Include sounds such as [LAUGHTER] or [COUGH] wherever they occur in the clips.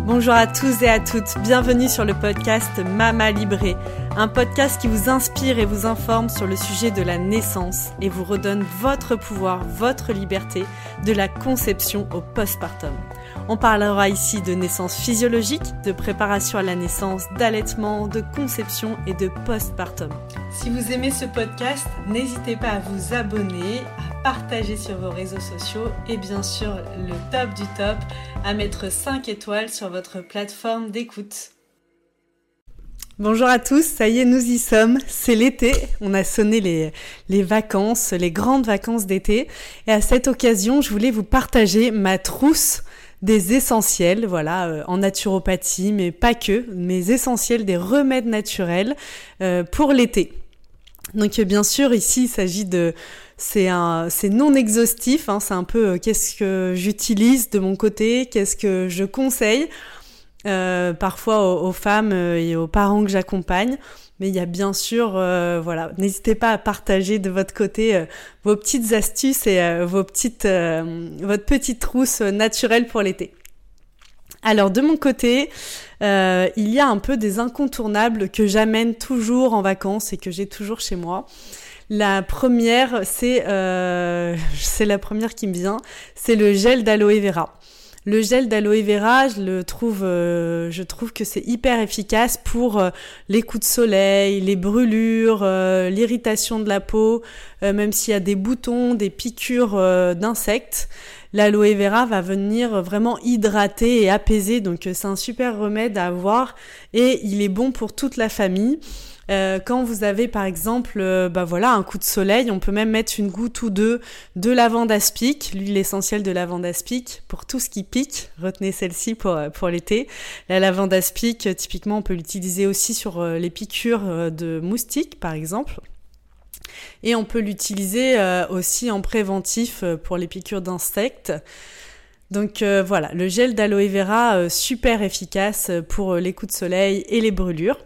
Bonjour à tous et à toutes, bienvenue sur le podcast Mama Libré, un podcast qui vous inspire et vous informe sur le sujet de la naissance et vous redonne votre pouvoir, votre liberté de la conception au postpartum. On parlera ici de naissance physiologique, de préparation à la naissance, d'allaitement, de conception et de postpartum. Si vous aimez ce podcast, n'hésitez pas à vous abonner, partager sur vos réseaux sociaux et bien sûr le top du top, à mettre 5 étoiles sur votre plateforme d'écoute. Bonjour à tous, ça y est, nous y sommes. C'est l'été, on a sonné les, les vacances, les grandes vacances d'été. Et à cette occasion, je voulais vous partager ma trousse des essentiels, voilà, euh, en naturopathie, mais pas que, mais essentiels des remèdes naturels euh, pour l'été. Donc bien sûr, ici, il s'agit de c'est non exhaustif hein, c'est un peu euh, qu'est-ce que j'utilise de mon côté qu'est-ce que je conseille parfois aux, femmes et aux parents que j'accompagne mais il y a bien sûr, euh, voilà, n'hésitez pas à partager de votre côté euh, vos petites astuces et euh, vos petites, votre petite trousse naturelle pour l'été. Alors de mon côté, il y a un peu des incontournables que j'amène toujours en vacances et que j'ai toujours chez moi. La première, c'est c'est la première qui me vient, c'est le gel d'aloe vera. Le gel d'aloe vera, je le trouve, euh, je trouve que c'est hyper efficace pour euh, les coups de soleil, les brûlures, euh, l'irritation de la peau, même s'il y a des boutons, des piqûres d'insectes. L'aloe vera va venir vraiment hydrater et apaiser, donc c'est un super remède à avoir et il est bon pour toute la famille. Euh, quand vous avez par exemple euh, bah voilà, un coup de soleil, on peut même mettre une goutte ou deux de lavande aspic, l'huile essentielle de lavande aspic pour tout ce qui pique. Retenez celle-ci pour, euh, pour l'été. La lavande aspic, typiquement, on peut l'utiliser aussi sur les piqûres de moustiques par exemple. Et on peut l'utiliser aussi en préventif pour les piqûres d'insectes. Donc voilà, le gel d'aloe vera super efficace pour les coups de soleil et les brûlures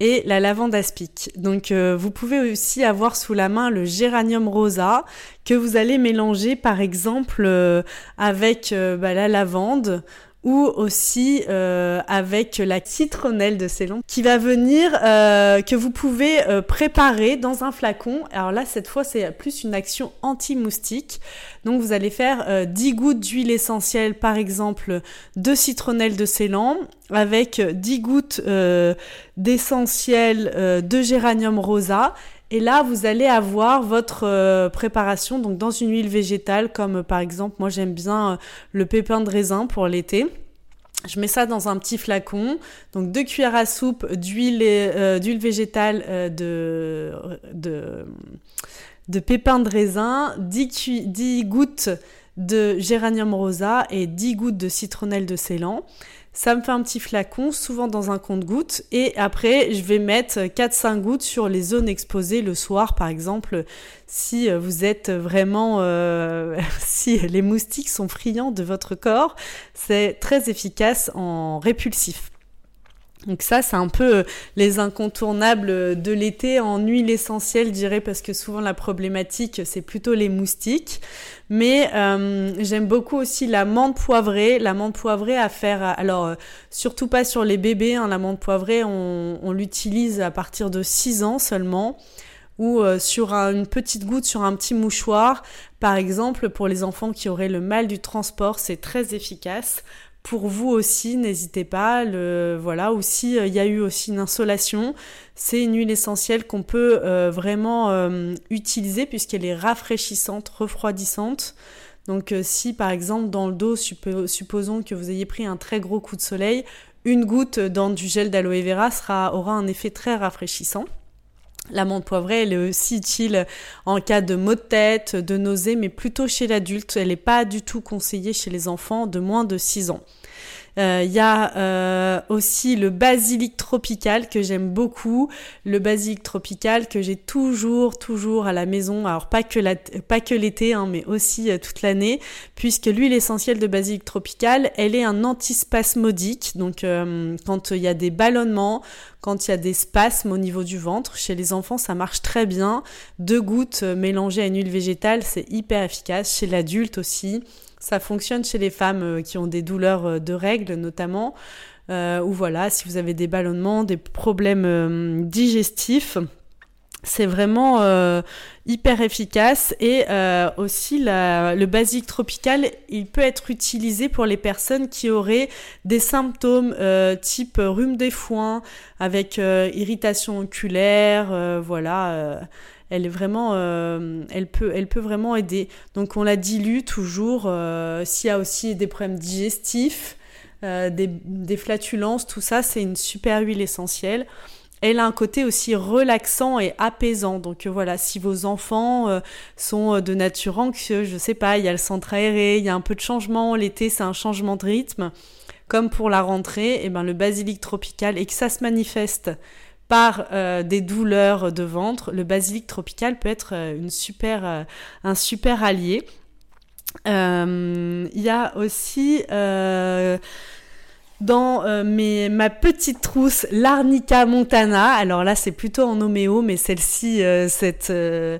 et la lavande aspic. Donc euh, vous pouvez aussi avoir sous la main le géranium rosa que vous allez mélanger par exemple euh, avec euh, bah, la lavande ou aussi euh, avec la citronnelle de Ceylan qui va venir, euh, que vous pouvez euh, préparer dans un flacon. Alors là, cette fois, c'est plus une action anti-moustique. Donc vous allez faire 10 gouttes d'huile essentielle, par exemple, de citronnelle de Ceylan avec 10 gouttes d'essentiel de géranium rosa et là, vous allez avoir votre euh, préparation donc dans une huile végétale, comme par exemple, moi j'aime bien euh, le pépin de raisin pour l'été. Je mets ça dans un petit flacon, donc deux cuillères à soupe d'huile euh, végétale de, de, de pépin de raisin, 10, 10 gouttes de géranium rosa et 10 gouttes de citronnelle de Ceylan. Ça me fait un petit flacon, souvent dans un compte-gouttes. Et après, je vais mettre 4-5 gouttes sur les zones exposées le soir, par exemple, si vous êtes vraiment... Euh, [LAUGHS] si les moustiques sont friands de votre corps, c'est très efficace en répulsif. Donc ça, c'est un peu euh, les incontournables de l'été en huile essentielle, je dirais, parce que souvent la problématique, c'est plutôt les moustiques. Mais euh, j'aime beaucoup aussi la menthe poivrée. La menthe poivrée à faire, alors euh, surtout pas sur les bébés, hein, la menthe poivrée, on, on l'utilise à partir de 6 ans seulement ou sur une petite goutte sur un petit mouchoir. Par exemple, pour les enfants qui auraient le mal du transport, c'est très efficace pour vous aussi, n'hésitez pas. Voilà, aussi, euh, il y a eu aussi une insolation. C'est une huile essentielle qu'on peut euh, vraiment euh, utiliser puisqu'elle est rafraîchissante, refroidissante. Donc si par exemple dans le dos, supposons que vous ayez pris un très gros coup de soleil, une goutte dans du gel d'aloe vera aura un effet très rafraîchissant. La menthe poivrée, elle est aussi utile en cas de maux de tête, de nausées, mais plutôt chez l'adulte. Elle n'est pas du tout conseillée chez les enfants de moins de 6 ans. Il euh, y a euh, aussi le basilic tropical que j'aime beaucoup. Le basilic tropical que j'ai toujours, toujours à la maison. Alors pas que, la, pas que l'été, hein, mais aussi euh, toute l'année, puisque l'huile essentielle de basilic tropical, elle est un antispasmodique. Donc quand il y a des ballonnements, quand il y a des spasmes au niveau du ventre, chez les enfants, ça marche très bien. Deux gouttes mélangées à une huile végétale, c'est hyper efficace. Chez l'adulte aussi, Ça fonctionne chez les femmes qui ont des douleurs de règles notamment, ou voilà, si vous avez des ballonnements, des problèmes digestifs c'est vraiment euh, hyper efficace et euh, aussi le basique tropical il peut être utilisé pour les personnes qui auraient des symptômes euh, type rhume des foins avec irritation oculaire voilà elle est vraiment elle peut elle peut vraiment aider. Donc on la dilue toujours s'il y a aussi des problèmes digestifs des, des flatulences tout ça c'est une super huile essentielle elle a un côté aussi relaxant et apaisant. Donc euh, voilà, si vos enfants euh, sont euh, de nature anxieuse, je sais pas, il y a le centre aéré, il y a un peu de changement, l'été c'est un changement de rythme, comme pour la rentrée, et eh ben le basilic tropical et que ça se manifeste par des douleurs de ventre, le basilic tropical peut être une super, un super allié. Il y a aussi dans euh, mes, ma petite trousse l'Arnica Montana. Alors là, c'est plutôt en homéo, mais celle-ci, euh, euh,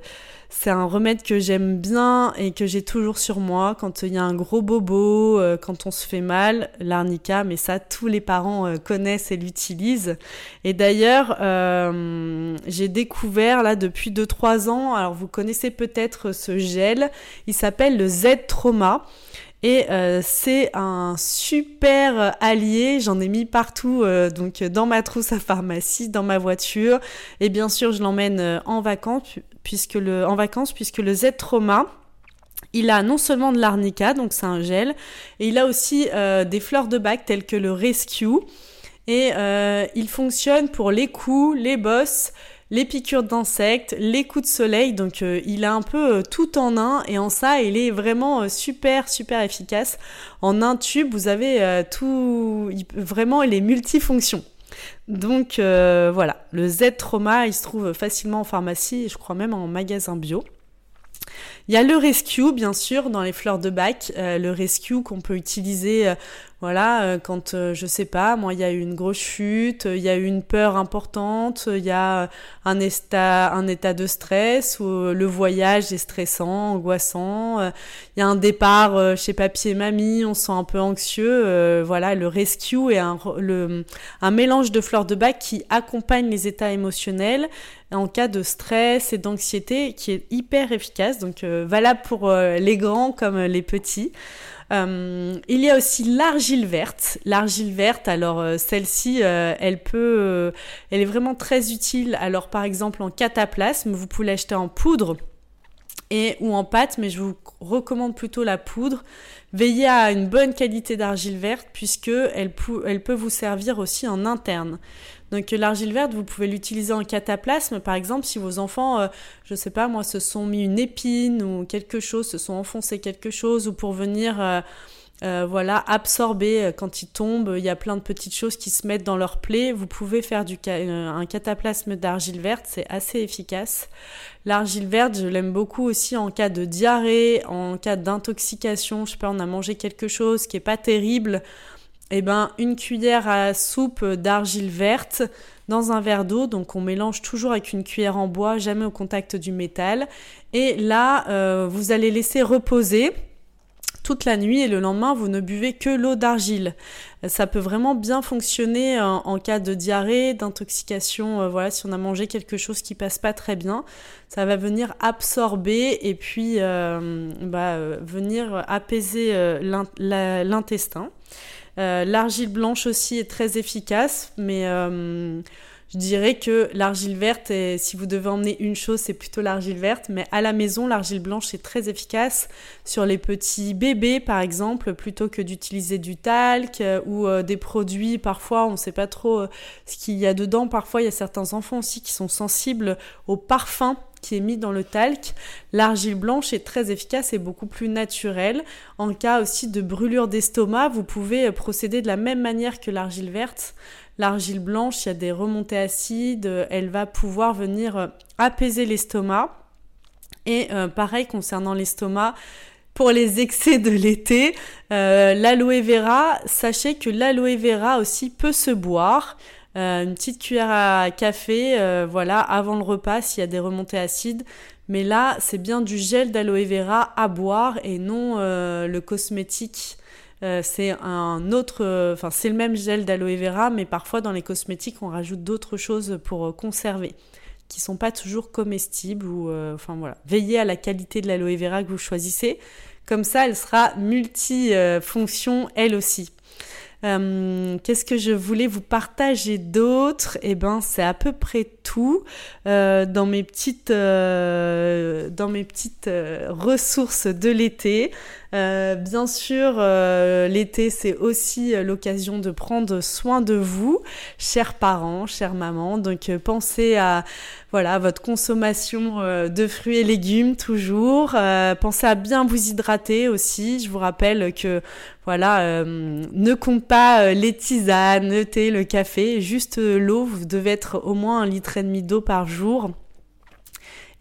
c'est un remède que j'aime bien et que j'ai toujours sur moi quand il y a un gros bobo, quand on se fait mal, l'arnica, mais ça, tous les parents connaissent et l'utilisent. Et d'ailleurs, j'ai découvert là depuis 2-3 ans, alors vous connaissez peut-être ce gel, il s'appelle le Z-Trauma. Et euh, c'est un super allié, j'en ai mis partout, euh, donc dans ma trousse à pharmacie, dans ma voiture, et bien sûr je l'emmène euh, en vacances, puisque le, en Z-Trauma, il a non seulement de l'arnica, donc c'est un gel, et il a aussi des fleurs de bac telles que le Rescue, et il fonctionne pour les coups, les bosses, les piqûres d'insectes, les coups de soleil. Donc euh, il a un peu euh, tout en un et en ça il est vraiment euh, super super efficace. En un tube vous avez tout, vraiment il est multifonction. Donc voilà, le Z Trauma il se trouve facilement en pharmacie et je crois même en magasin bio. Il y a le rescue, bien sûr, dans les fleurs de bac. le rescue qu'on peut utiliser voilà, euh, quand euh, je sais pas, moi il y a eu une grosse chute, il y a eu une peur importante, il y a un état, un état de stress euh, le voyage est stressant, angoissant, il y a un départ chez papy et mamie, on se sent un peu anxieux, voilà, le rescue est un, le, un mélange de fleurs de bac qui accompagne les états émotionnels en cas de stress et d'anxiété qui est hyper efficace, donc valable pour les grands comme les petits. Euh, il y a aussi l'argile verte. L'argile verte, alors euh, celle-ci, euh, elle peut, elle est vraiment très utile. Alors par exemple en cataplasme, vous pouvez l'acheter en poudre et ou en pâte, mais je vous recommande plutôt la poudre. Veillez à une bonne qualité d'argile verte puisque elle, elle peut vous servir aussi en interne. Donc l'argile verte, vous pouvez l'utiliser en cataplasme, par exemple, si vos enfants, euh, je sais pas moi, se sont mis une épine ou quelque chose, se sont enfoncés quelque chose, ou pour venir euh, euh, voilà, absorber quand ils tombent, il y a plein de petites choses qui se mettent dans leur plaie. Vous pouvez faire du un cataplasme d'argile verte, c'est assez efficace. L'argile verte, je l'aime beaucoup aussi en cas de diarrhée, en cas d'intoxication. Je sais pas, on a mangé quelque chose qui est pas terrible eh ben, une cuillère à soupe d'argile verte dans un verre d'eau. Donc on mélange toujours avec une cuillère en bois, jamais au contact du métal. Et là, euh, vous allez laisser reposer toute la nuit et le lendemain, vous ne buvez que l'eau d'argile. Ça peut vraiment bien fonctionner en, cas de diarrhée, d'intoxication. Euh, voilà, si on a mangé quelque chose qui passe pas très bien, ça va venir absorber et puis euh, bah, venir apaiser l'intestin. Euh, l'argile blanche aussi est très efficace, mais euh, je dirais que l'argile verte, si vous devez emmener une chose, c'est plutôt l'argile verte, mais à la maison, l'argile blanche est très efficace sur les petits bébés, par exemple, plutôt que d'utiliser du talc euh, ou des produits. Parfois, on ne sait pas trop ce qu'il y a dedans. Parfois, il y a certains enfants aussi qui sont sensibles au parfum qui est mis dans le talc. L'argile blanche est très efficace et beaucoup plus naturelle. En cas aussi de brûlure d'estomac, vous pouvez procéder de la même manière que l'argile verte. L'argile blanche, il y a des remontées acides, elle va pouvoir venir apaiser l'estomac. Et euh, pareil concernant l'estomac, pour les [LAUGHS] excès de l'été, euh, l'aloe vera, sachez que l'aloe vera aussi peut se boire. Euh, une petite cuillère à café, euh, voilà, avant le repas s'il y a des remontées acides. Mais là, c'est bien du gel d'aloe vera à boire et non le cosmétique. c'est un autre, enfin c'est le même gel d'aloe vera, mais parfois dans les cosmétiques on rajoute d'autres choses pour conserver qui sont pas toujours comestibles ou enfin voilà. Veillez à la qualité de l'aloe vera que vous choisissez. Comme ça, elle sera multifonction elle aussi. Euh, qu'est-ce que je voulais vous partager d'autre? Eh ben, c'est à peu près tout euh, dans mes petites, euh, dans mes petites ressources de l'été. Bien sûr, l'été, c'est aussi l'occasion de prendre soin de vous, chers parents, chères mamans. Donc, pensez à voilà, votre consommation de fruits et légumes toujours. pensez à bien vous hydrater aussi. Je vous rappelle que voilà, euh, ne compte pas euh, les tisanes, le thé, le café, juste euh, l'eau. Vous devez être au moins un litre et demi d'eau par jour.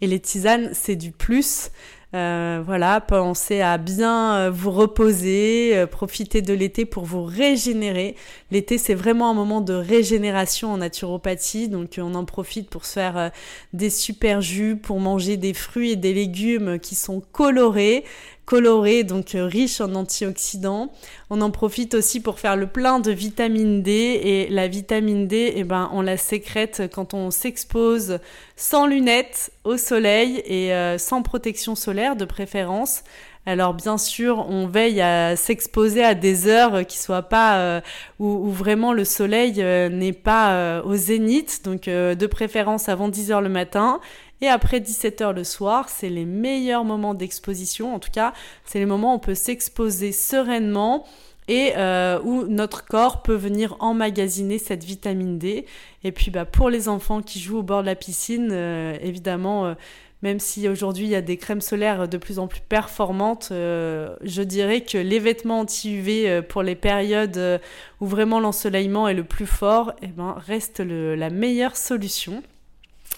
Et les tisanes, c'est du plus. Voilà, pensez à bien vous reposer, profiter de l'été pour vous régénérer. L'été, c'est vraiment un moment de régénération en naturopathie, donc on en profite pour se faire des super jus, pour manger des fruits et des légumes qui sont colorés, coloré, donc euh, riche en antioxydants. On en profite aussi pour faire le plein de vitamine D et la vitamine D, eh ben, on la sécrète quand on s'expose sans lunettes au soleil et euh, sans protection solaire de préférence. Alors bien sûr, on veille à s'exposer à des heures qui soient pas euh, où, vraiment le soleil n'est pas au zénith, donc de préférence avant 10 heures le matin et après 17h le soir, c'est les meilleurs moments d'exposition. En tout cas, c'est les moments où on peut s'exposer sereinement et euh, où notre corps peut venir emmagasiner cette vitamine D. Et puis bah, pour les enfants qui jouent au bord de la piscine, euh, évidemment, euh, même si aujourd'hui il y a des crèmes solaires de plus en plus performantes, je dirais que les vêtements anti-UV pour les périodes où vraiment l'ensoleillement est le plus fort, eh ben, reste la meilleure solution.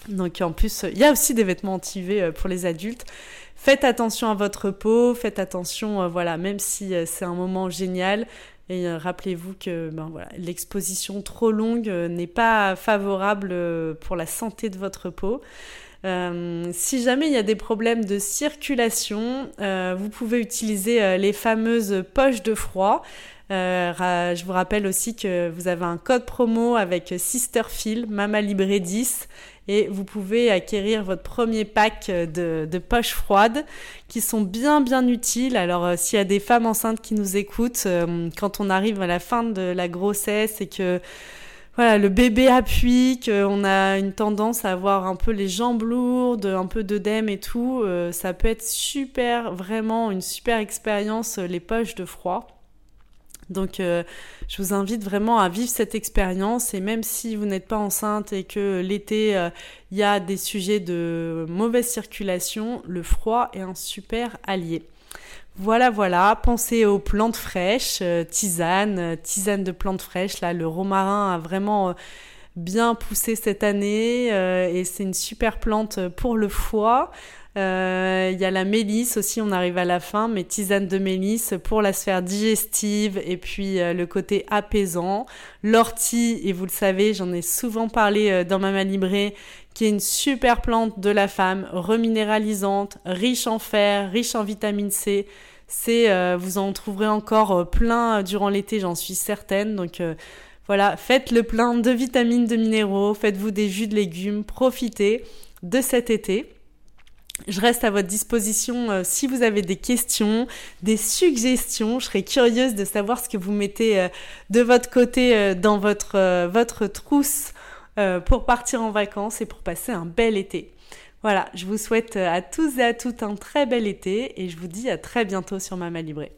Donc en plus, il y a aussi des vêtements anti-UV euh, pour les adultes. Faites attention à votre peau, faites attention, euh, voilà, même si euh, c'est un moment génial. Et rappelez-vous que ben l'exposition trop longue n'est pas favorable pour la santé de votre peau. si jamais il y a des problèmes de circulation, vous pouvez utiliser les fameuses poches de froid. je vous rappelle aussi que vous avez un code promo avec Sisterfield, Mama Libre 10 et vous pouvez acquérir votre premier pack de, poches froides qui sont bien bien utiles. Alors euh, s'il y a des femmes enceintes qui nous écoutent, euh, quand on arrive à la fin de la grossesse et que voilà, le bébé appuie, qu'on a une tendance à avoir un peu les jambes lourdes, un peu d'œdème et tout, euh, ça peut être super, vraiment une super expérience, les poches de froid. Donc euh, je vous invite vraiment à vivre cette expérience et même si vous n'êtes pas enceinte et que l'été euh, il y a des sujets de mauvaise circulation, le froid est un super allié. Voilà, voilà, pensez aux plantes fraîches, euh, tisane, tisane de plantes fraîches. Là, le romarin a vraiment bien poussé cette année et c'est une super plante pour le foie. Euh, il y a la mélisse aussi, on arrive à la fin, mais tisane de mélisse pour la sphère digestive et puis euh, le côté apaisant. L'ortie, et vous le savez, j'en ai souvent parlé euh, dans ma librée, qui est une super plante de la femme, reminéralisante, riche en fer, riche en vitamine C. C'est, vous en trouverez encore plein durant l'été, j'en suis certaine. Donc voilà, faites le plein de vitamines, de minéraux, faites-vous des jus de légumes, profitez de cet été. Je reste à votre disposition euh, si vous avez des questions, des suggestions. Je serais curieuse de savoir ce que vous mettez euh, de votre côté euh, dans votre, votre trousse pour partir en vacances et pour passer un bel été. Voilà, je vous souhaite à tous et à toutes un très bel été et je vous dis à très bientôt sur Mama Libré.